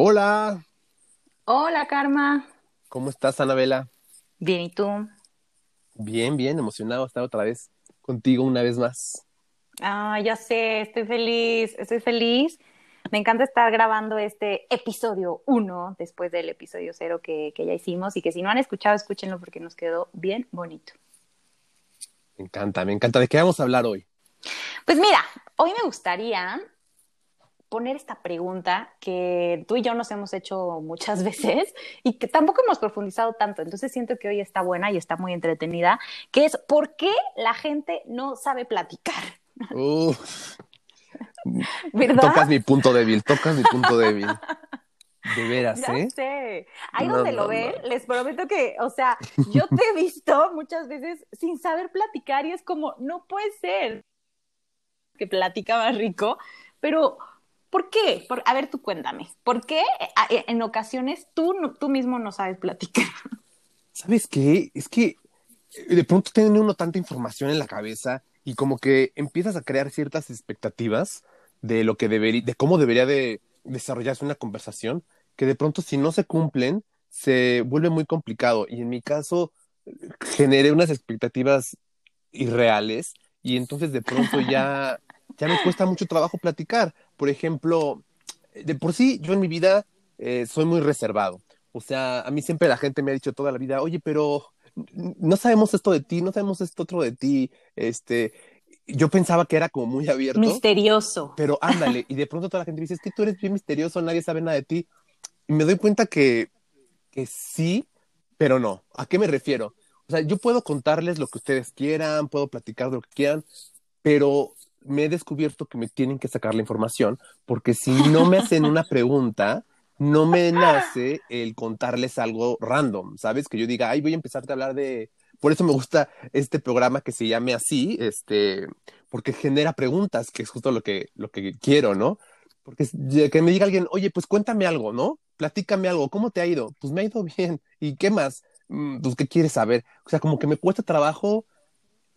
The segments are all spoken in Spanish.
Hola, Hola, Karma. ¿cómo estás, Anabela? Bien, ¿y tú? Bien, bien, emocionado estar otra vez contigo una vez más. Ah, ya sé, estoy feliz, estoy feliz. Me encanta estar grabando este episodio uno después del episodio cero que, que ya hicimos y que si no han escuchado, escúchenlo porque nos quedó bien bonito. Me encanta, me encanta. ¿De qué vamos a hablar hoy? Pues mira, hoy me gustaría poner esta pregunta que tú y yo nos hemos hecho muchas veces y que tampoco hemos profundizado tanto. Entonces siento que hoy está buena y está muy entretenida, que es ¿por qué la gente no sabe platicar? ¿Verdad? tocas mi punto débil, tocas mi punto débil. De veras, Ya ¿eh? sé. Ahí No, donde no, lo ven, no. les prometo que, o sea, yo te he visto muchas veces sin saber platicar y es como, no puede ser que platicaba rico, pero ¿por qué? Por- a ver, tú cuéntame, ¿por qué a- en ocasiones tú, no- tú mismo no sabes platicar? ¿Sabes qué? Es que de pronto tiene uno tanta información en la cabeza y como que empiezas a crear ciertas expectativas de lo que debería, de cómo debería de desarrollarse una conversación, que de pronto si no se cumplen, se vuelve muy complicado. Y en mi caso, generé unas expectativas irreales y entonces de pronto ya, ya me cuesta mucho trabajo platicar. Por ejemplo, de por sí, yo en mi vida eh, soy muy reservado. O sea, a mí siempre la gente me ha dicho toda la vida, oye, pero no sabemos esto de ti, no sabemos esto otro de ti. Este, yo pensaba que era como muy abierto, Misterioso. pero ándale, y de pronto toda la gente me dice, es que tú eres bien misterioso, nadie sabe nada de ti. Y me doy cuenta que, que sí, pero no. ¿A qué me refiero? O sea, yo puedo contarles lo que ustedes quieran, puedo platicar de lo que quieran, pero me he descubierto que me tienen que sacar la información, porque si no me hacen una pregunta, no me nace el contarles algo random, ¿sabes? Que yo diga, ay, voy a empezarte a hablar de... Por eso me gusta este programa que se llame así, este, porque genera preguntas, que es justo lo que, lo que quiero, ¿no? Porque que me diga alguien, oye, pues cuéntame algo, ¿no? Platícame algo, ¿cómo te ha ido? Pues me ha ido bien. ¿Y qué más? Mm, Pues, ¿qué quieres saber? O sea, como que me cuesta trabajo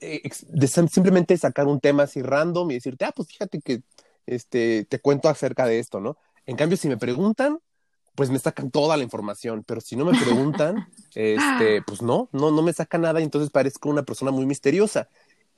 de sim- simplemente sacar un tema así random y decirte, ah, pues fíjate que este, te cuento acerca de esto, ¿no? En cambio, si me preguntan, pues me sacan toda la información, pero si no me preguntan, este, pues no, no, no me saca nada y entonces parezco una persona muy misteriosa.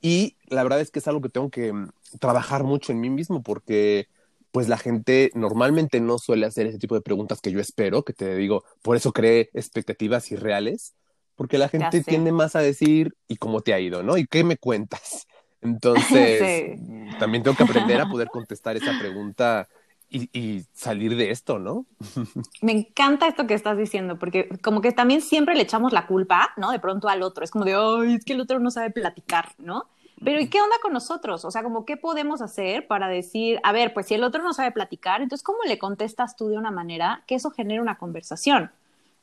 Y la verdad es que es algo que tengo que mm, trabajar mucho en mí mismo porque pues la gente normalmente no suele hacer ese tipo de preguntas que yo espero, que te digo, por eso creé expectativas irreales, porque la gente tiende más a decir, ¿y cómo te ha ido, no? ¿Y qué me cuentas? Entonces, Sí. también tengo que aprender a poder contestar esa pregunta y, y salir de esto, ¿no? Me encanta esto que estás diciendo, porque como que también siempre le echamos la culpa, ¿no? De pronto al otro. Es como de, ay, es que el otro no sabe platicar, ¿no? Pero ¿y qué onda con nosotros? O sea, como qué podemos hacer para decir, a ver, pues si el otro no sabe platicar, entonces ¿cómo le contestas tú de una manera que eso genere una conversación?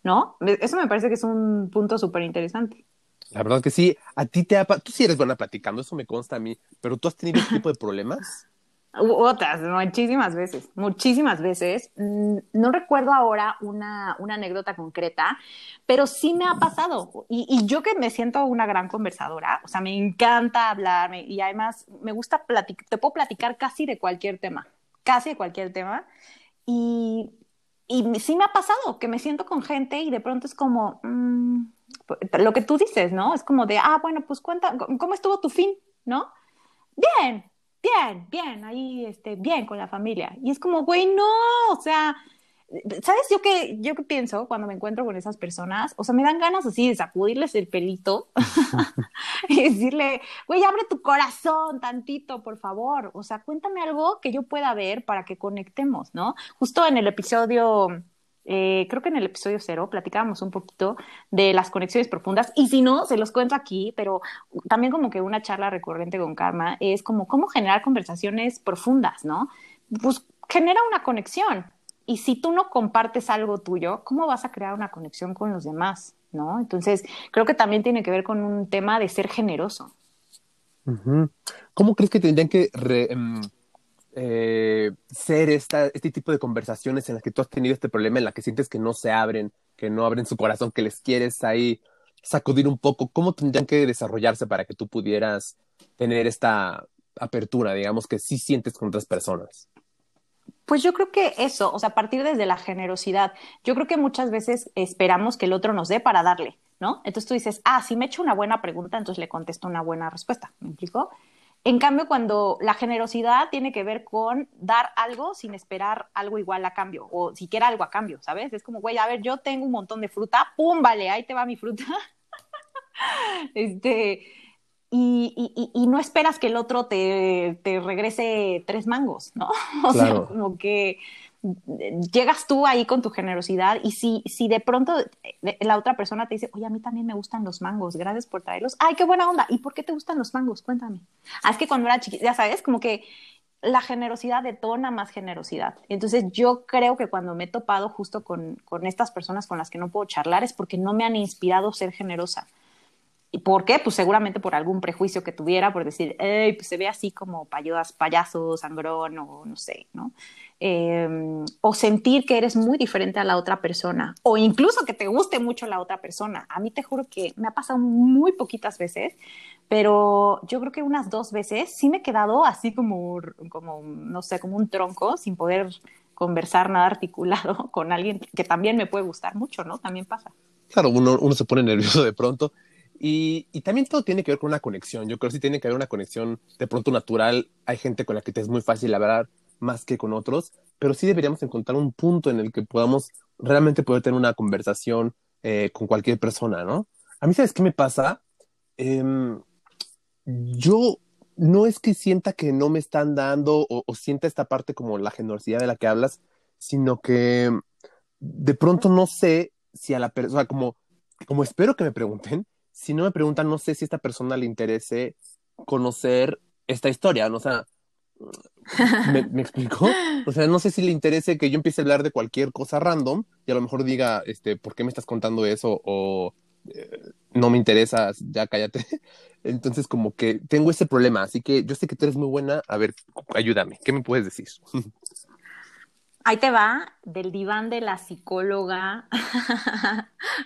¿No? Eso me parece que es un punto súper interesante. La verdad que sí, a ti te ha, tú sí eres buena platicando, eso me consta a mí, pero tú has tenido este tipo de problemas. Otras, muchísimas veces, muchísimas veces. Mm, No recuerdo ahora una, una anécdota concreta, pero sí me ha pasado. Y, y yo que me siento una gran conversadora, o sea, me encanta hablar y además me gusta platicar, te puedo platicar casi de cualquier tema, casi de cualquier tema. Y, y sí me ha pasado que me siento con gente y de pronto es como, mm, lo que tú dices, ¿no? Es como de, ah, bueno, pues cuenta, ¿cómo estuvo tu fin? ¿No? Bien, bien, bien, ahí, este, bien con la familia. Y es como, güey, no, o sea, ¿sabes yo qué, yo qué pienso cuando me encuentro con esas personas? O sea, me dan ganas así de sacudirles el pelito y decirle, güey, abre tu corazón tantito, por favor. O sea, cuéntame algo que yo pueda ver para que conectemos, ¿no? Justo en el episodio, eh, creo que en el episodio cero, platicábamos un poquito de las conexiones profundas. Y si no, se los cuento aquí, pero también como que una charla recurrente con Karma es como cómo generar conversaciones profundas, ¿no? Pues genera una conexión. Y si tú no compartes algo tuyo, ¿cómo vas a crear una conexión con los demás? ¿No? Entonces, creo que también tiene que ver con un tema de ser generoso. ¿Cómo crees que tendrían que re- em, eh, ser esta, este tipo de conversaciones en las que tú has tenido este problema, en la que sientes que no se abren, que no abren su corazón, que les quieres ahí sacudir un poco? ¿Cómo tendrían que desarrollarse para que tú pudieras tener esta apertura, digamos, que sí sientes con otras personas? Pues yo creo que eso, o sea, partir desde la generosidad. Yo creo que muchas veces esperamos que el otro nos dé para darle, ¿no? Entonces tú dices, ah, si me echo una buena pregunta, entonces le contesto una buena respuesta. ¿Me explico? En cambio, cuando la generosidad tiene que ver con dar algo sin esperar algo igual a cambio, o siquiera algo a cambio, ¿sabes? Es como, güey, a ver, yo tengo un montón de fruta, ¡pum! Vale, ahí te va mi fruta. este, y, y, no esperas que el otro te, te regrese tres mangos, ¿no? O sea, como que llegas tú ahí con tu generosidad y si, si de pronto eh, la otra persona te dice, oye, a mí también me gustan los mangos, gracias por traerlos, ay, qué buena onda, ¿y por qué te gustan los mangos? Cuéntame. Ah, es que cuando era chiquita, ya sabes, como que la generosidad detona más generosidad. Entonces yo creo que cuando me he topado justo con, con estas personas con las que no puedo charlar es porque no me han inspirado a ser generosa. ¿Y por qué? Pues seguramente por algún prejuicio que tuviera, por decir, hey, pues se ve así como payaso, payaso, sangrón o no sé, ¿no? Em, o sentir que eres muy diferente a la otra persona, o incluso que te guste mucho la otra persona. A mí te juro que me ha pasado muy poquitas veces, pero yo creo que unas dos veces sí me he quedado así como, como no sé, como un tronco, sin poder conversar nada articulado con alguien que también me puede gustar mucho, ¿no? También pasa. Claro, uno, uno se pone nervioso de pronto y, también todo tiene que ver con una conexión. Yo creo que sí tiene que haber una conexión de pronto natural. Hay gente con la que te es muy fácil hablar más que con otros, pero sí deberíamos encontrar un punto en el que podamos realmente poder tener una conversación eh, con cualquier persona, ¿no? A mí, ¿sabes qué me pasa? Em, yo no es que sienta que no me están dando o, o sienta esta parte como la generosidad de la que hablas, sino que de pronto no sé si a la persona, como, como espero que me pregunten, si no me preguntan, no sé si a esta persona le interese conocer esta historia, ¿no? O sea, ¿me, ¿me explico? O sea, no sé si le interese que yo empiece a hablar de cualquier cosa random y a lo mejor diga, este, ¿por qué me estás contando eso? O eh, no me interesa, ya cállate. Entonces, como que tengo ese problema, así que yo sé que tú eres muy buena. A ver, ayúdame, ¿qué me puedes decir? Ahí te va del diván de la psicóloga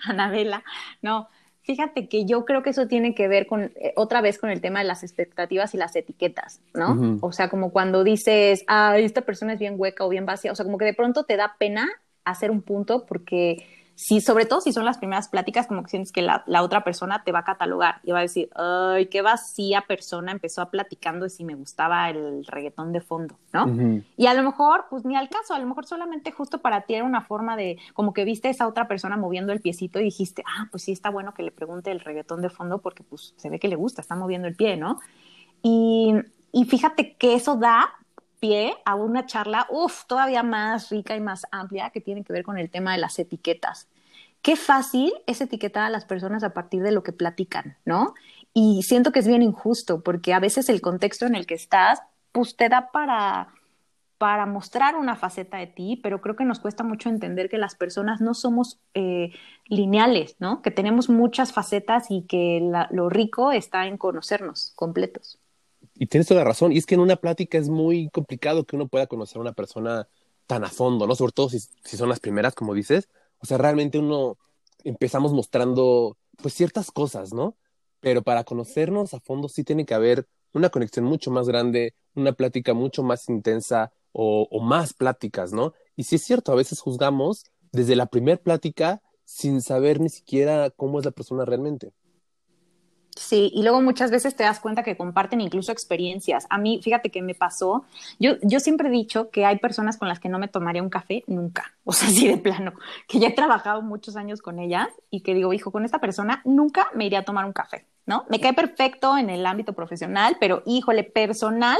Anabela. No, Fíjate que yo creo que eso tiene que ver con, eh, otra vez con el tema de las expectativas y las etiquetas, ¿no? O sea, como cuando dices, ah, esta persona es bien hueca o bien vacía, o sea, como que de pronto te da pena hacer un punto porque si, sobre todo si son las primeras pláticas, como que sientes que la, otra persona te va a catalogar y va a decir, ay, qué vacía persona empezó a platicando de si me gustaba el reggaetón de fondo, ¿no? Y a lo mejor, pues ni al caso, a lo mejor solamente justo para ti era una forma de, como que viste a esa otra persona moviendo el piecito y dijiste, ah, pues sí, está bueno que le pregunte el reggaetón de fondo porque pues se ve que le gusta, está moviendo el pie, ¿no? Y, y fíjate que eso da pie a una charla, uff, todavía más rica y más amplia que tiene que ver con el tema de las etiquetas. Qué fácil es etiquetar a las personas a partir de lo que platican, ¿no? Y siento que es bien injusto porque a veces el contexto en el que estás, pues te da para, para mostrar una faceta de ti, pero creo que nos cuesta mucho entender que las personas no somos eh, lineales, ¿no? Que tenemos muchas facetas y que lo rico está en conocernos completos y tienes toda la razón. Y es que en una plática es muy complicado que uno pueda conocer a una persona tan a fondo, ¿no? Sobre todo si, son las primeras, como dices. O sea, realmente uno empezamos mostrando, pues, ciertas cosas, ¿no? Pero para conocernos a fondo sí tiene que haber una conexión mucho más grande, una plática mucho más intensa o, o más pláticas, ¿no? Y sí es cierto, a veces juzgamos desde la primera plática sin saber ni siquiera cómo es la persona realmente. Sí, y luego muchas veces te das cuenta que comparten incluso experiencias. A mí, fíjate que me pasó, yo, yo siempre he dicho que hay personas con las que no me tomaría un café nunca, o sea, así de plano, que ya he trabajado muchos años con ellas y que digo, hijo, con esta persona nunca me iría a tomar un café, ¿no? Me cae perfecto en el ámbito profesional, pero híjole, personal,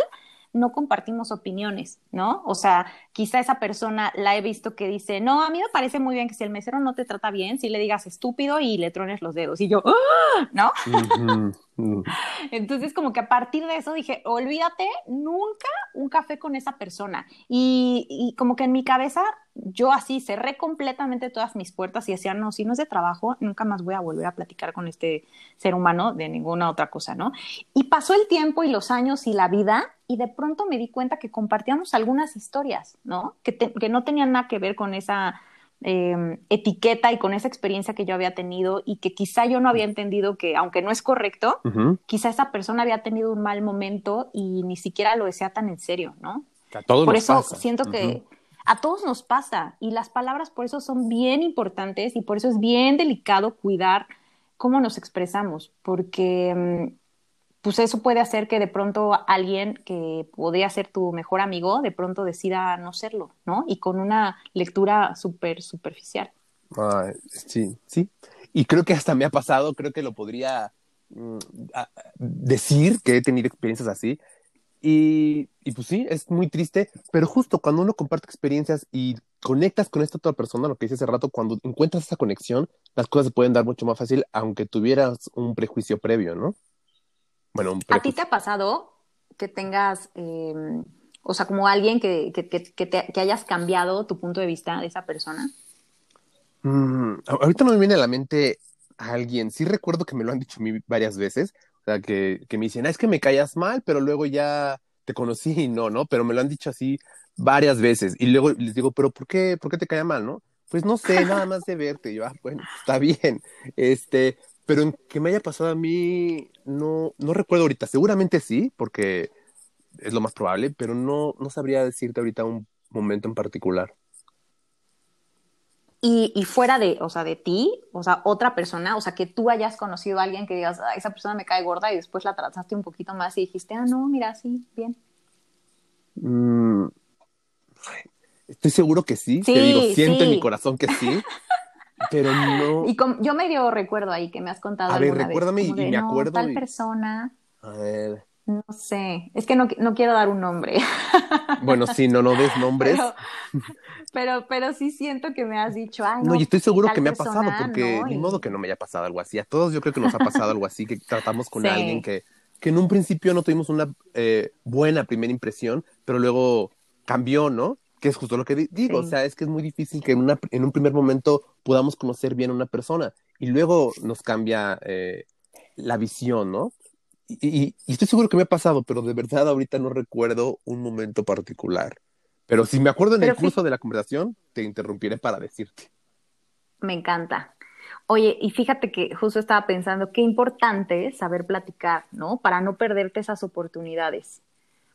no compartimos opiniones, ¿no? O sea, quizá esa persona la he visto que dice, no, a mí me parece muy bien que si el mesero no te trata bien, si le digas estúpido y le trones los dedos. Y yo, ¡Ah! ¿no? Entonces, como que a partir de eso dije, olvídate nunca un café con esa persona. Y, como que en mi cabeza yo así cerré completamente todas mis puertas y decía, no, si no es de trabajo, nunca más voy a volver a platicar con este ser humano de ninguna otra cosa, ¿no? Y pasó el tiempo y los años y la vida y de pronto me di cuenta que compartíamos algunas historias, ¿no? Que, que no tenían nada que ver con esa em, etiqueta y con esa experiencia que yo había tenido y que quizá yo no había entendido que, aunque no es correcto, quizá esa persona había tenido un mal momento y ni siquiera lo desea tan en serio, ¿no? Por eso siento que A todos nos pasa y las palabras por eso son bien importantes y por eso es bien delicado cuidar cómo nos expresamos, porque mm, pues eso puede hacer que de pronto alguien que podría ser tu mejor amigo, de pronto decida no serlo, ¿no? Y con una lectura súper superficial. sí, sí. Y creo que hasta me ha pasado, creo que lo podría mm, decir que he tenido experiencias así, y, pues sí, es muy triste, pero justo cuando uno comparte experiencias y conectas con esta otra persona, lo que hice hace rato, cuando encuentras esa conexión, las cosas se pueden dar mucho más fácil, aunque tuvieras un prejuicio previo, ¿no? Bueno, un ¿A ti te ha pasado que tengas, em, o sea, como alguien que, que, que, que, hayas cambiado tu punto de vista de esa persona? Mm, ahorita no me viene a la mente alguien, sí recuerdo que me lo han dicho a mí varias veces, o sea, que, que me dicen, ah, es que me callas mal, pero luego ya te conocí y no, ¿no? Pero me lo han dicho así varias veces. Y luego les digo, pero ¿por qué, por qué te caía mal, no? Pues no sé, nada más de verte. Y yo, ah, bueno, está bien. Este, pero en que me haya pasado a mí, no, no recuerdo ahorita. Seguramente sí, porque es lo más probable, pero no, no sabría decirte ahorita un momento en particular. Y, fuera de, o sea, de ti, o sea, otra persona, o sea, que tú hayas conocido a alguien que digas, ah, esa persona me cae gorda y después la trataste un poquito más y dijiste, ah, no, mira, sí, bien. Mm, estoy seguro que sí, te digo, siento en mi corazón que sí, pero no. Y yo medio recuerdo ahí que me has contado. A ver, recuérdame y, me acuerdo. Tal persona. A ver. No sé, es que no, no quiero dar un nombre. Bueno, sí, no, no des nombres. Pero, pero, sí siento que me has dicho, ay, no. y estoy seguro que me ha pasado, porque ni modo que no me haya pasado algo así. A todos yo creo que nos ha pasado algo así, que tratamos con alguien que, que en un principio no tuvimos una eh, buena primera impresión, pero luego cambió, ¿no? Que es justo lo que digo, o sea, es que es muy difícil que en, una, en un primer momento podamos conocer bien a una persona y luego nos cambia eh, la visión, ¿no? y, estoy seguro que me ha pasado, pero de verdad ahorita no recuerdo un momento particular. Pero si me acuerdo en el curso de la conversación, te interrumpiré para decirte. Me encanta. Oye, y fíjate que justo estaba pensando qué importante es saber platicar, ¿no? Para no perderte esas oportunidades.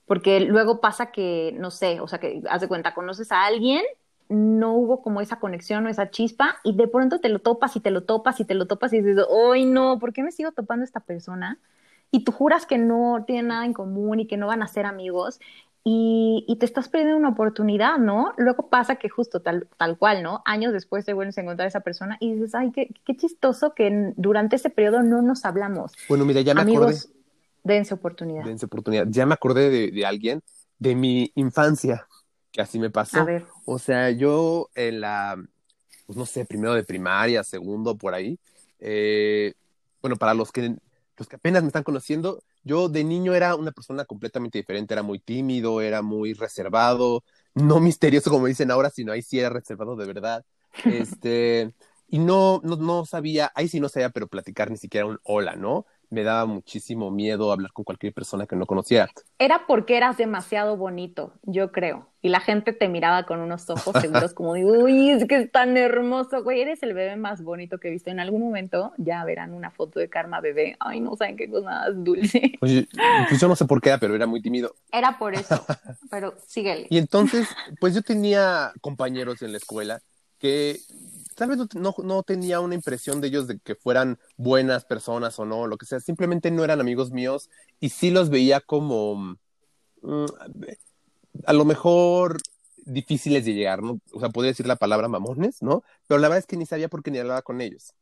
Porque luego pasa que, no sé, o sea, que haz de cuenta, conoces a alguien, no hubo como esa conexión o esa chispa, y de pronto te lo topas y te lo topas y te lo topas y dices, ¡ay, no! ¿Por qué me sigo topando a esta persona? y tú juras que no tienen nada en común y que no van a ser amigos y, te estás perdiendo una oportunidad, ¿no? Luego pasa que justo tal, tal cual, ¿no? Años después te vuelves a encontrar a esa persona y dices, ay, qué, qué chistoso que durante ese periodo no nos hablamos. Bueno, mira, ya me amigos, acordé. Dense oportunidad. Dense oportunidad. Ya me acordé de, de alguien de mi infancia que así me pasó. A ver. O sea, yo en la, pues no sé, primero de primaria, segundo, por ahí. Eh, bueno, para los que los que apenas me están conociendo, yo de niño era una persona completamente diferente, era muy tímido, era muy reservado, no misterioso como dicen ahora, sino ahí sí era reservado de verdad. Este, y no, no, no sabía, ahí sí no sabía, pero platicar ni siquiera un hola, ¿no? Me daba muchísimo miedo hablar con cualquier persona que no conocía. Era porque eras demasiado bonito, yo creo. Y la gente te miraba con unos ojos seguros como de, uy, es que es tan hermoso, güey, eres el bebé más bonito que he visto. En algún momento ya verán una foto de Karma bebé. Ay, no saben qué cosa más dulce. Oye, pues yo no sé por qué, pero era muy tímido. Era por eso, pero síguele. Y entonces, pues yo tenía compañeros en la escuela que tal vez no, no, tenía una impresión de ellos de que fueran buenas personas o no, lo que sea, simplemente no eran amigos míos y sí los veía como mm, a lo mejor difíciles de llegar, ¿no? O sea, podría decir la palabra mamones, ¿no? Pero la verdad es que ni sabía por qué ni hablaba con ellos.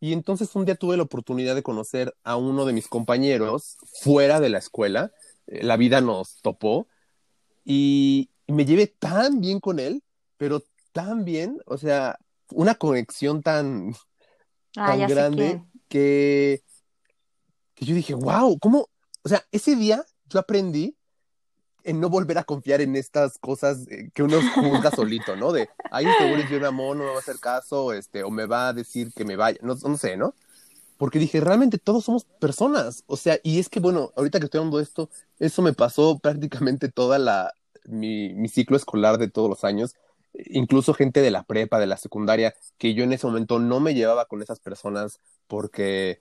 Y entonces un día tuve la oportunidad de conocer a uno de mis compañeros fuera de la escuela, eh, la vida nos topó y me llevé tan bien con él, pero tan bien, o sea, una conexión tan, ah, grande que, que yo dije, wow, ¿cómo? O sea, ese día yo aprendí en no volver a confiar en estas cosas eh, que uno juzga solito, ¿no? De, ay, seguro es un amor, no me va a hacer caso, este, o me va a decir que me vaya, no, no sé, ¿no? Porque dije, realmente todos somos personas, o sea, y es que, bueno, ahorita que estoy hablando de esto, eso me pasó prácticamente toda la, mi, mi ciclo escolar de todos los años, incluso gente de la prepa, de la secundaria, que yo en ese momento no me llevaba con esas personas porque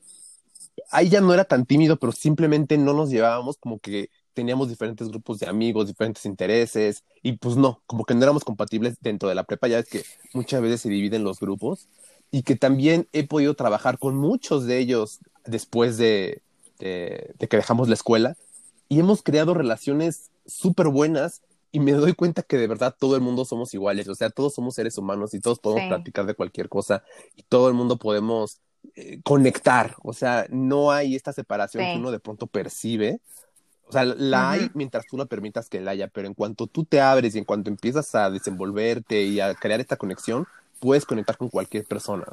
ahí ya no era tan tímido, pero simplemente no nos llevábamos como que teníamos diferentes grupos de amigos, diferentes intereses, y pues no, como que no éramos compatibles dentro de la prepa, ya es que muchas veces se dividen los grupos, y que también he podido trabajar con muchos de ellos después de, de, que dejamos la escuela, y hemos creado relaciones súper buenas y me doy cuenta que de verdad todo el mundo somos iguales, o sea, todos somos seres humanos y todos podemos platicar de cualquier cosa y todo el mundo podemos eh, conectar, o sea, no hay esta separación que uno de pronto percibe. O sea, la hay mientras tú la permitas que la haya, pero en cuanto tú te abres y en cuanto empiezas a desenvolverte y a crear esta conexión, puedes conectar con cualquier persona.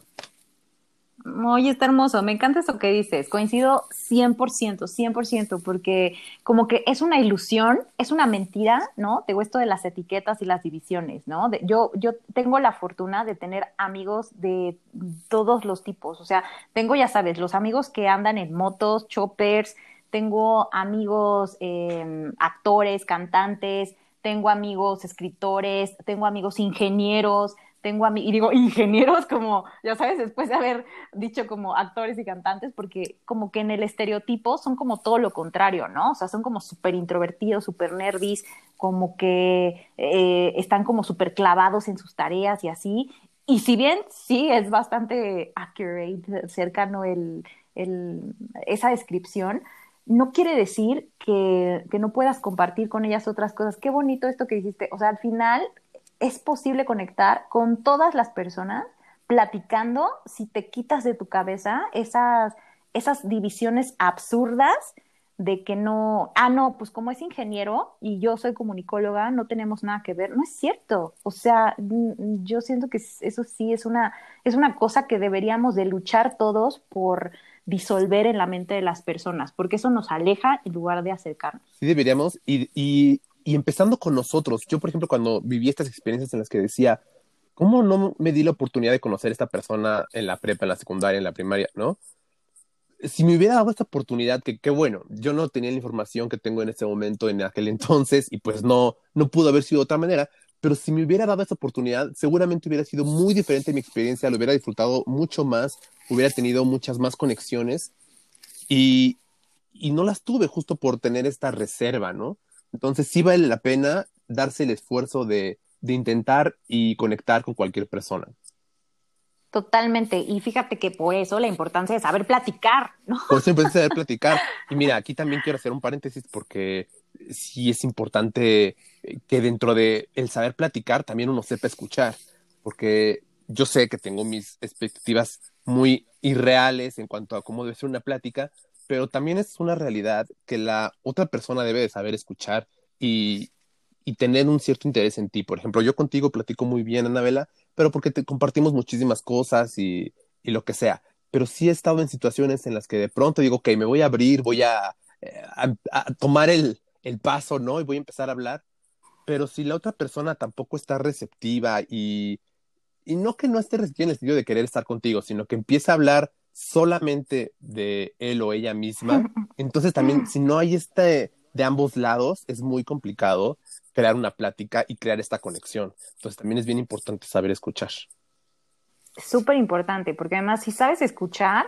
Oye, está hermoso, me encanta eso que dices, coincido 100%, 100%, porque como que es una ilusión, es una mentira, ¿no? Tengo esto de las etiquetas y las divisiones, ¿no? yo, yo tengo la fortuna de tener amigos de todos los tipos, o sea, tengo, ya sabes, los amigos que andan en motos, choppers, tengo amigos em, actores, cantantes, tengo amigos escritores, tengo amigos ingenieros, tengo a mí, y digo ingenieros como, ya sabes, después de haber dicho como actores y cantantes, porque como que en el estereotipo son como todo lo contrario, ¿no? O sea, son como súper introvertidos, súper nervis, como que eh, están como súper clavados en sus tareas y así. Y si bien sí es bastante accurate, cercano el, el, esa descripción, no quiere decir que, que, no puedas compartir con ellas otras cosas. Qué bonito esto que dijiste. O sea, al final es posible conectar con todas las personas platicando si te quitas de tu cabeza esas, esas divisiones absurdas de que no, ah, no, pues como es ingeniero y yo soy comunicóloga, no tenemos nada que ver. No es cierto. O sea, yo siento que eso sí es una, es una cosa que deberíamos de luchar todos por disolver en la mente de las personas, porque eso nos aleja en lugar de acercarnos. Sí, deberíamos. Y y empezando con nosotros, yo por ejemplo cuando viví estas experiencias en las que decía, ¿cómo no me di la oportunidad de conocer a esta persona en la prepa, en la secundaria, en la primaria, no? Si me hubiera dado esta oportunidad, que qué bueno, yo no tenía la información que tengo en este momento, en aquel entonces, y pues no, no pudo haber sido de otra manera, pero si me hubiera dado esta oportunidad, seguramente hubiera sido muy diferente mi experiencia, lo hubiera disfrutado mucho más, hubiera tenido muchas más conexiones, y, y no las tuve justo por tener esta reserva, ¿no? Entonces sí vale la pena darse el esfuerzo de, intentar y conectar con cualquier persona. Totalmente. Y fíjate que por eso la importancia de saber platicar, ¿no? Por eso importancia de saber platicar. Y mira, aquí también quiero hacer un paréntesis porque sí es importante que dentro de el saber platicar también uno sepa escuchar. Porque yo sé que tengo mis expectativas muy irreales en cuanto a cómo debe ser una plática, pero también es una realidad que la otra persona debe de saber escuchar y, y tener un cierto interés en ti. Por ejemplo, yo contigo platico muy bien, Anabela, pero porque te compartimos muchísimas cosas y, y lo que sea. Pero sí he estado en situaciones en las que de pronto digo, ok, me voy a abrir, voy a, eh, a, tomar el, el paso, ¿no? Y voy a empezar a hablar. Pero si la otra persona tampoco está receptiva y, y no que no esté receptiva en el sentido de querer estar contigo, sino que empieza a hablar solamente de él o ella misma, entonces también si no hay este de ambos lados, es muy complicado crear una plática y crear esta conexión. Entonces también es bien importante saber escuchar. Súper importante, porque además si sabes escuchar,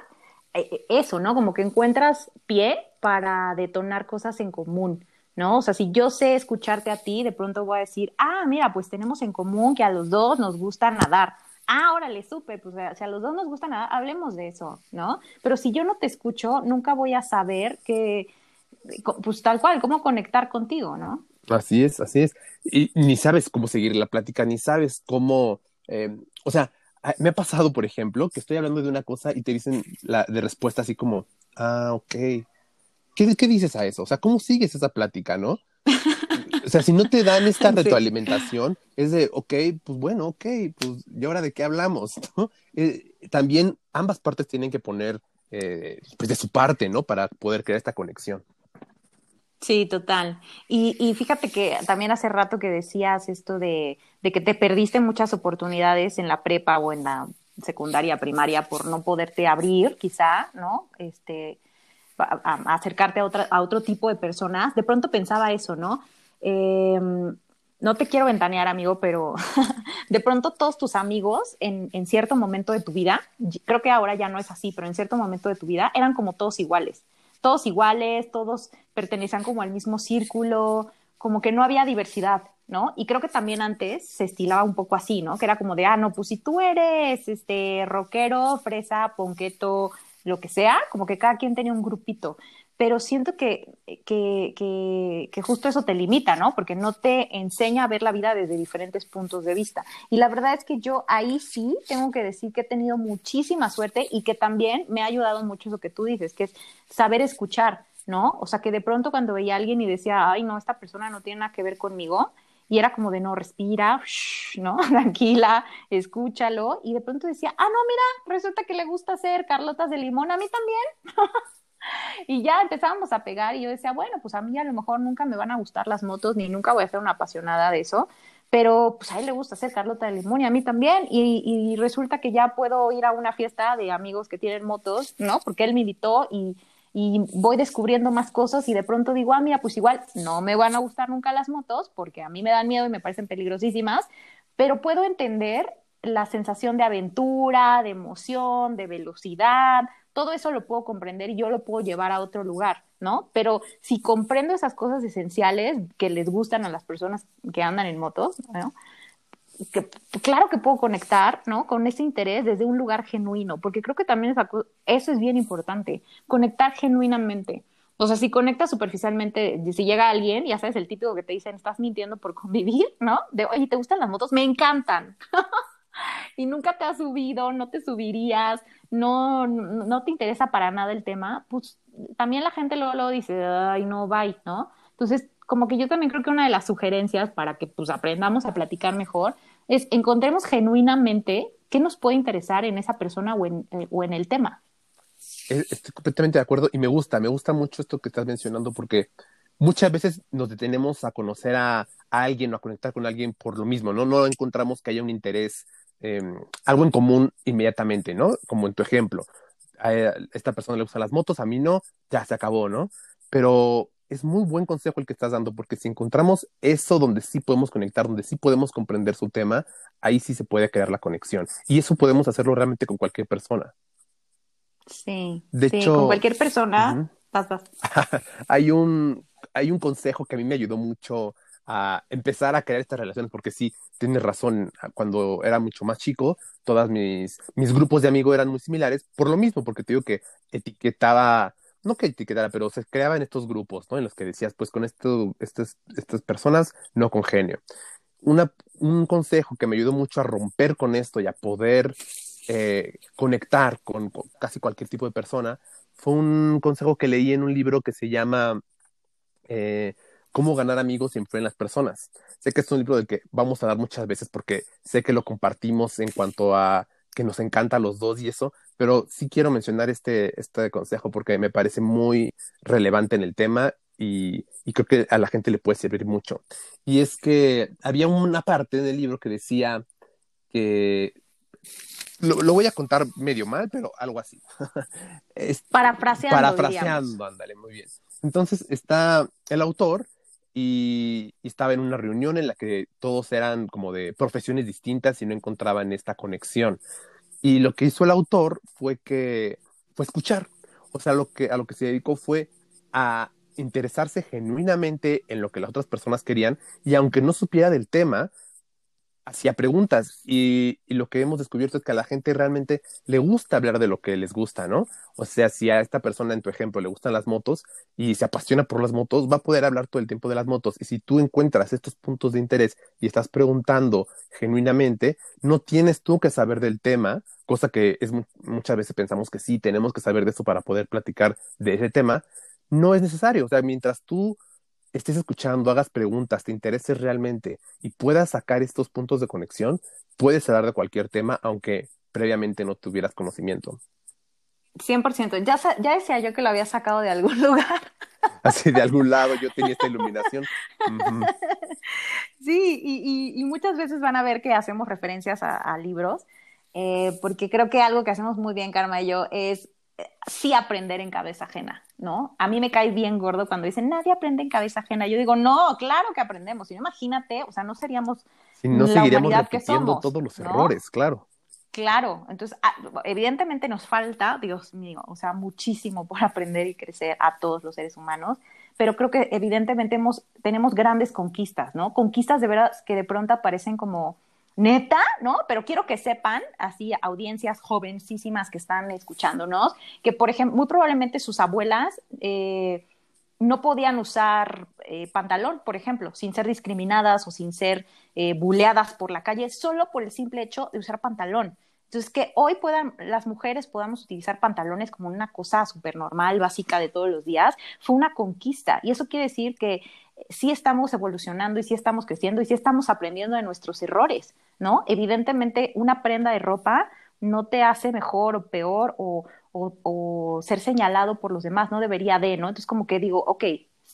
eh, eh, eso, ¿no? Como que encuentras pie para detonar cosas en común. ¿no? O sea, si yo sé escucharte a ti, de pronto voy a decir, ah, mira, pues tenemos en común que a los dos nos gusta nadar ah, órale, supe, pues si a los dos nos gusta nada, hablemos de eso, ¿no? Pero si yo no te escucho, nunca voy a saber que, pues tal cual, cómo conectar contigo, ¿no? Así es, así es. Y ni sabes cómo seguir la plática, ni sabes cómo, eh, o sea, me ha pasado, por ejemplo, que estoy hablando de una cosa y te dicen la de respuesta así como, ah, ok. ¿Qué, ¿Qué dices a eso? O sea, ¿cómo sigues esa plática, no? O sea, si no te dan esta retroalimentación, es de, ok, pues bueno, ok, pues, ¿y ahora de qué hablamos? Eh, también ambas partes tienen que poner eh, pues de su parte, ¿no? Para poder crear esta conexión. Sí, total. Y, y, fíjate que también hace rato que decías esto de, de, que te perdiste muchas oportunidades en la prepa o en la secundaria, primaria, por no poderte abrir, quizá, ¿no? Este, a, acercarte a, otra, a otro tipo de personas. De pronto pensaba eso, ¿no? Eh, no te quiero ventanear, amigo, pero de pronto todos tus amigos en, en, cierto momento de tu vida, creo que ahora ya no es así, pero en cierto momento de tu vida eran como todos iguales. todos iguales, todos pertenecían como al mismo círculo, como que no había diversidad, ¿no? Y creo que también antes se estilaba un poco así, ¿no? Que era como de, ah, no, pues si tú eres este rockero, fresa, ponqueto, lo que sea, como que cada quien tenía un grupito. Pero siento que, que, que, justo eso te limita, ¿no? Porque no te enseña a ver la vida desde diferentes puntos de vista. Y la verdad es que yo ahí sí tengo que decir que he tenido muchísima suerte y que también me ha ayudado mucho eso que tú dices, que es saber escuchar, ¿no? O sea, que de pronto cuando veía a alguien y decía, ay, no, esta persona no tiene nada que ver conmigo, y era como de no, respira, ¿no? Tranquila, escúchalo. Y de pronto decía, ah, no, mira, resulta que le gusta hacer carlotas de limón, a mí también. y ya empezábamos a pegar y yo decía, bueno, pues a mí a lo mejor nunca me van a gustar las motos, ni nunca voy a ser una apasionada de eso, pero pues a él le gusta hacer carlota de limón y a mí también. Y, y resulta que ya puedo ir a una fiesta de amigos que tienen motos, ¿no? Porque él me invitó y y voy descubriendo más cosas y de pronto digo, ah, mira, pues igual no me van a gustar nunca las motos porque a mí me dan miedo y me parecen peligrosísimas, pero puedo entender la sensación de aventura, de emoción, de velocidad, todo eso lo puedo comprender y yo lo puedo llevar a otro lugar, ¿no? Pero si comprendo esas cosas esenciales que les gustan a las personas que andan en motos, claro que puedo conectar, ¿no? Con ese interés desde un lugar genuino, porque creo que también eso es bien importante, conectar genuinamente. O sea, si conectas superficialmente, si llega alguien, ya sabes, el típico que te dicen, estás mintiendo por convivir, ¿no? De, oye, ¿te gustan las motos? Me encantan. y nunca te has subido, no te subirías, no, no te interesa para nada el tema, pues también la gente luego, dice, ay, no, bye, ¿no? Entonces, como que yo también creo que una de las sugerencias para que pues aprendamos a platicar mejor es encontremos genuinamente qué nos puede interesar en esa persona o en, eh, o en el tema. Estoy completamente de acuerdo y me gusta, me gusta mucho esto que estás mencionando porque muchas veces nos detenemos a conocer a, alguien o a conectar con alguien por lo mismo, ¿no? No encontramos que haya un interés, em, algo en común inmediatamente, ¿no? Como en tu ejemplo, a esta persona le gustan las motos, a mí no, ya se acabó, ¿no? Pero es muy buen consejo el que estás dando, porque si encontramos eso donde sí podemos conectar, donde sí podemos comprender su tema, ahí sí se puede crear la conexión. Y eso podemos hacerlo realmente con cualquier persona. Sí, de hecho, con cualquier persona. hay, un, hay un consejo que a mí me ayudó mucho a empezar a crear estas relaciones, porque sí, tienes razón, cuando era mucho más chico, todas mis, mis grupos de amigos eran muy similares, por lo mismo, porque te digo que etiquetaba no que etiquetara, pero se creaban estos grupos, ¿no? En los que decías, pues con esto, estas, estas personas no congenio. Una, un consejo que me ayudó mucho a romper con esto y a poder eh, conectar con, casi cualquier tipo de persona fue un consejo que leí en un libro que se llama eh, Cómo ganar amigos y influir en las personas. Sé que es un libro del que vamos a dar muchas veces porque sé que lo compartimos en cuanto a que nos encanta a los dos y eso, pero sí quiero mencionar este, este consejo porque me parece muy relevante en el tema y, y, creo que a la gente le puede servir mucho. Y es que había una parte del libro que decía que lo, lo voy a contar medio mal, pero algo así. es, parafraseando. Parafraseando, ándale, muy bien. Entonces está el autor y, estaba en una reunión en la que todos eran como de profesiones distintas y no encontraban esta conexión. Y lo que hizo el autor fue que fue escuchar. O sea, lo que, a lo que se dedicó fue a interesarse genuinamente en lo que las otras personas querían y aunque no supiera del tema, hacía preguntas y, lo que hemos descubierto es que a la gente realmente le gusta hablar de lo que les gusta, ¿no? O sea, si a esta persona en tu ejemplo le gustan las motos y se apasiona por las motos, va a poder hablar todo el tiempo de las motos. Y si tú encuentras estos puntos de interés y estás preguntando genuinamente, no tienes tú que saber del tema, cosa que es muchas veces pensamos que sí, tenemos que saber de eso para poder platicar de ese tema. No es necesario. O sea, mientras tú estés escuchando, hagas preguntas, te intereses realmente y puedas sacar estos puntos de conexión, puedes hablar de cualquier tema, aunque previamente no tuvieras conocimiento. 100%. Ya, ya decía yo que lo había sacado de algún lugar. Así, de algún lado yo tenía esta iluminación. Sí, y, y, muchas veces van a ver que hacemos referencias a, libros, eh, porque creo que algo que hacemos muy bien, Karma y yo, es sí aprender en cabeza ajena. ¿no? A mí me cae bien gordo cuando dicen, nadie aprende en cabeza ajena. Yo digo, no, claro que aprendemos. Si no, imagínate, o sea, no seríamos no la seguiríamos repitiendo que somos, todos los errores, claro. Claro, entonces ah, evidentemente nos falta, Dios mío, o sea, muchísimo por aprender y crecer a todos los seres humanos, pero creo que evidentemente hemos, tenemos grandes conquistas, ¿no? Conquistas de veras que de pronto aparecen como neta, ¿no? Pero quiero que sepan, así, audiencias jovencísimas que están escuchándonos, que por ejemplo, muy probablemente sus abuelas eh, no podían usar eh, pantalón, por ejemplo, sin ser discriminadas o sin ser eh, buleadas por la calle, solo por el simple hecho de usar pantalón. Entonces, que hoy puedan, las mujeres podamos utilizar pantalones como una cosa súper normal, básica de todos los días, fue una conquista. Y eso quiere decir que sí estamos evolucionando y sí estamos creciendo y sí estamos aprendiendo de nuestros errores, ¿no? Evidentemente, una prenda de ropa no te hace mejor o peor o, o, ser señalado por los demás, no debería de, ¿no? Entonces, como que digo, ok,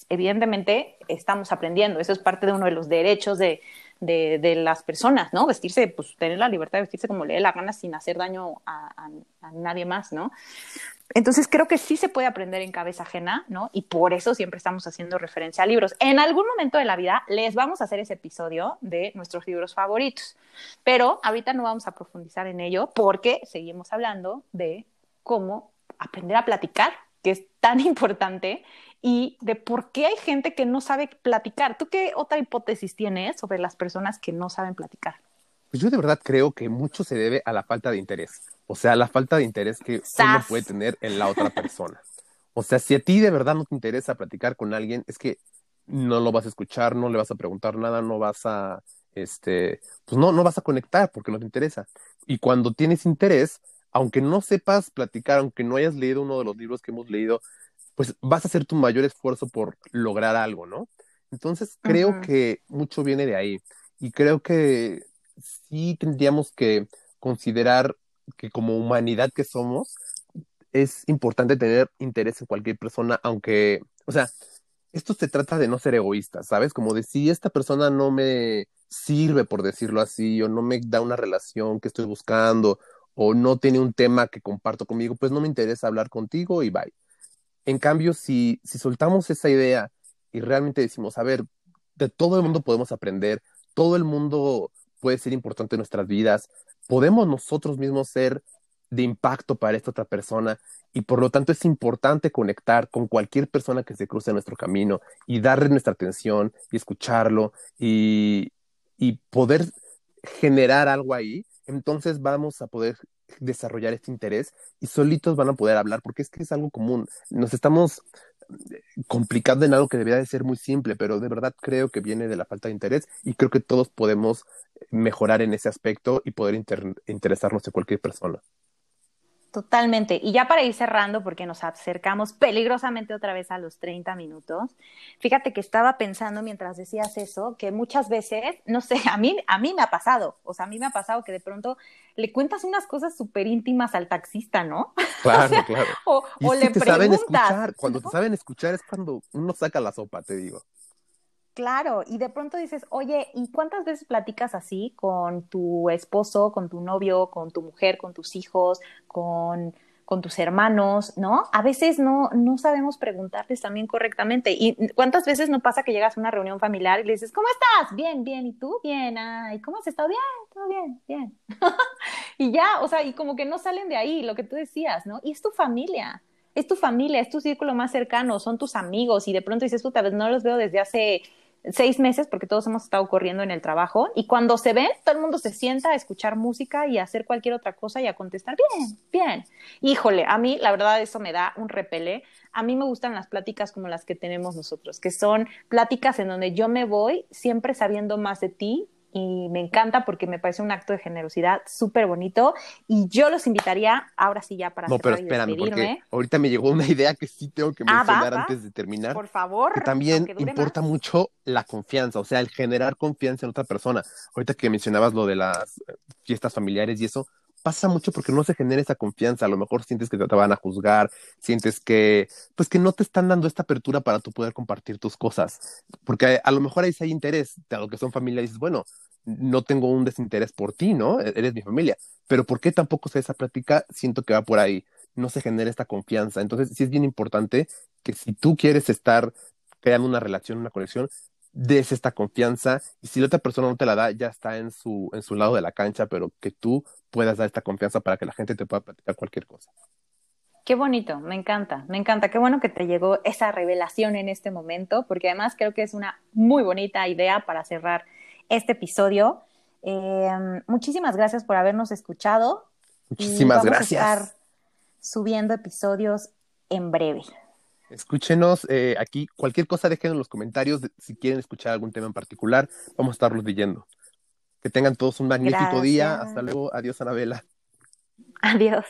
evidentemente estamos aprendiendo, eso es parte de uno de los derechos de, de, las personas, ¿no? Vestirse, pues tener la libertad de vestirse como le dé la gana sin hacer daño a, nadie más, ¿no? Entonces creo que sí se puede aprender en cabeza ajena, ¿no? Y por eso siempre estamos haciendo referencia a libros. En algún momento de la vida les vamos a hacer ese episodio de nuestros libros favoritos, pero ahorita no vamos a profundizar en ello porque seguimos hablando de cómo aprender a platicar, que es tan importante y de por qué hay gente que no sabe platicar. ¿Tú qué otra hipótesis tienes sobre las personas que no saben platicar? Pues yo de verdad creo que mucho se debe a la falta de interés, o sea, la falta de interés que uno puede tener en la otra persona. O sea, si a ti de verdad no te interesa platicar con alguien, es que no lo vas a escuchar, no le vas a preguntar nada, no vas a, este, pues no, no vas a conectar porque no te interesa. Y cuando tienes interés, aunque no sepas platicar, aunque no hayas leído uno de los libros que hemos leído, pues vas a hacer tu mayor esfuerzo por lograr algo, ¿no? Entonces creo que mucho viene de ahí y creo que sí tendríamos que considerar que como humanidad que somos, es importante tener interés en cualquier persona, aunque, o sea, esto se trata de no ser egoísta, ¿sabes? Como de si esta persona no me sirve, por decirlo así, o no me da una relación que estoy buscando, o no tiene un tema que comparto conmigo, pues no me interesa hablar contigo y bye. En cambio, si, si soltamos esa idea y realmente decimos, a ver, de todo el mundo podemos aprender, todo el mundo puede ser importante en nuestras vidas, podemos nosotros mismos ser de impacto para esta otra persona y por lo tanto es importante conectar con cualquier persona que se cruce en nuestro camino y darle nuestra atención y escucharlo y, y poder generar algo ahí, entonces vamos a poder desarrollar este interés y solitos van a poder hablar, porque es que es algo común. Nos estamos complicando en algo que debería de ser muy simple, pero de verdad creo que viene de la falta de interés y creo que todos podemos mejorar en ese aspecto y poder interesarnos en cualquier persona. Totalmente. Y ya para ir cerrando, porque nos acercamos peligrosamente otra vez a los 30 minutos, fíjate que estaba pensando mientras decías eso, que muchas veces, no sé, a mí, a mí me ha pasado, o sea, a mí me ha pasado que de pronto le cuentas unas cosas súper íntimas al taxista, ¿no? Claro, claro. O, o le te saben escuchar, cuando te saben escuchar es cuando uno saca la sopa, te digo. Claro, y de pronto dices, oye, ¿y cuántas veces platicas así con tu esposo, con tu novio, con tu mujer, con tus hijos, con, con tus hermanos, ¿no? A veces no, no sabemos preguntarles también correctamente. ¿Y cuántas veces no pasa que llegas a una reunión familiar y le dices, ¿cómo estás? Bien, bien, ¿y tú? Bien, ¿y cómo has estado? Bien, todo bien, bien. y ya, o sea, y como que no salen de ahí, lo que tú decías, ¿no? Y es tu familia es tu familia, es tu círculo más cercano, son tus amigos y de pronto dices, puta, no los veo desde hace seis meses, porque todos hemos estado corriendo en el trabajo, y cuando se ven, todo el mundo se sienta a escuchar música y a hacer cualquier otra cosa y a contestar, bien, bien. Híjole, a mí la verdad eso me da un repele. A mí me gustan las pláticas como las que tenemos nosotros, que son pláticas en donde yo me voy siempre sabiendo más de ti y me encanta porque me parece un acto de generosidad súper bonito y yo los invitaría, ahora sí ya para No, pero espérame, porque ahorita me llegó una idea que sí tengo que ah, mencionar antes de terminar. Por favor. Que también importa mucho la confianza, o sea, el generar confianza en otra persona. Ahorita que mencionabas lo de las fiestas familiares y eso, pasa mucho porque no se genera esa confianza. A lo mejor sientes que te van a juzgar, sientes que, pues que no te están dando esta apertura para tú poder compartir tus cosas. Porque a, lo mejor ahí sí hay interés, de lo que son familia, dices, bueno, no tengo un desinterés por ti, ¿no? E, eres mi familia. Pero ¿por qué tampoco se esa práctica? Siento que va por ahí. No se genera esta confianza. Entonces, sí es bien importante que si tú quieres estar creando una relación, una conexión, des esta confianza y si la otra persona no te la da, ya está en su, en su lado de la cancha, pero que tú puedas dar esta confianza para que la gente te pueda platicar cualquier cosa. Qué bonito, me encanta, me encanta. Qué bueno que te llegó esa revelación en este momento, porque además creo que es una muy bonita idea para cerrar este episodio. Eh, muchísimas gracias por habernos escuchado. Muchísimas gracias. A estar subiendo episodios en breve. Escúchenos eh, aquí, cualquier cosa dejen en los comentarios si quieren escuchar algún tema en particular, vamos a estarlos leyendo. Que tengan todos un magnífico día. Hasta luego. Adiós, Anabela. Adiós.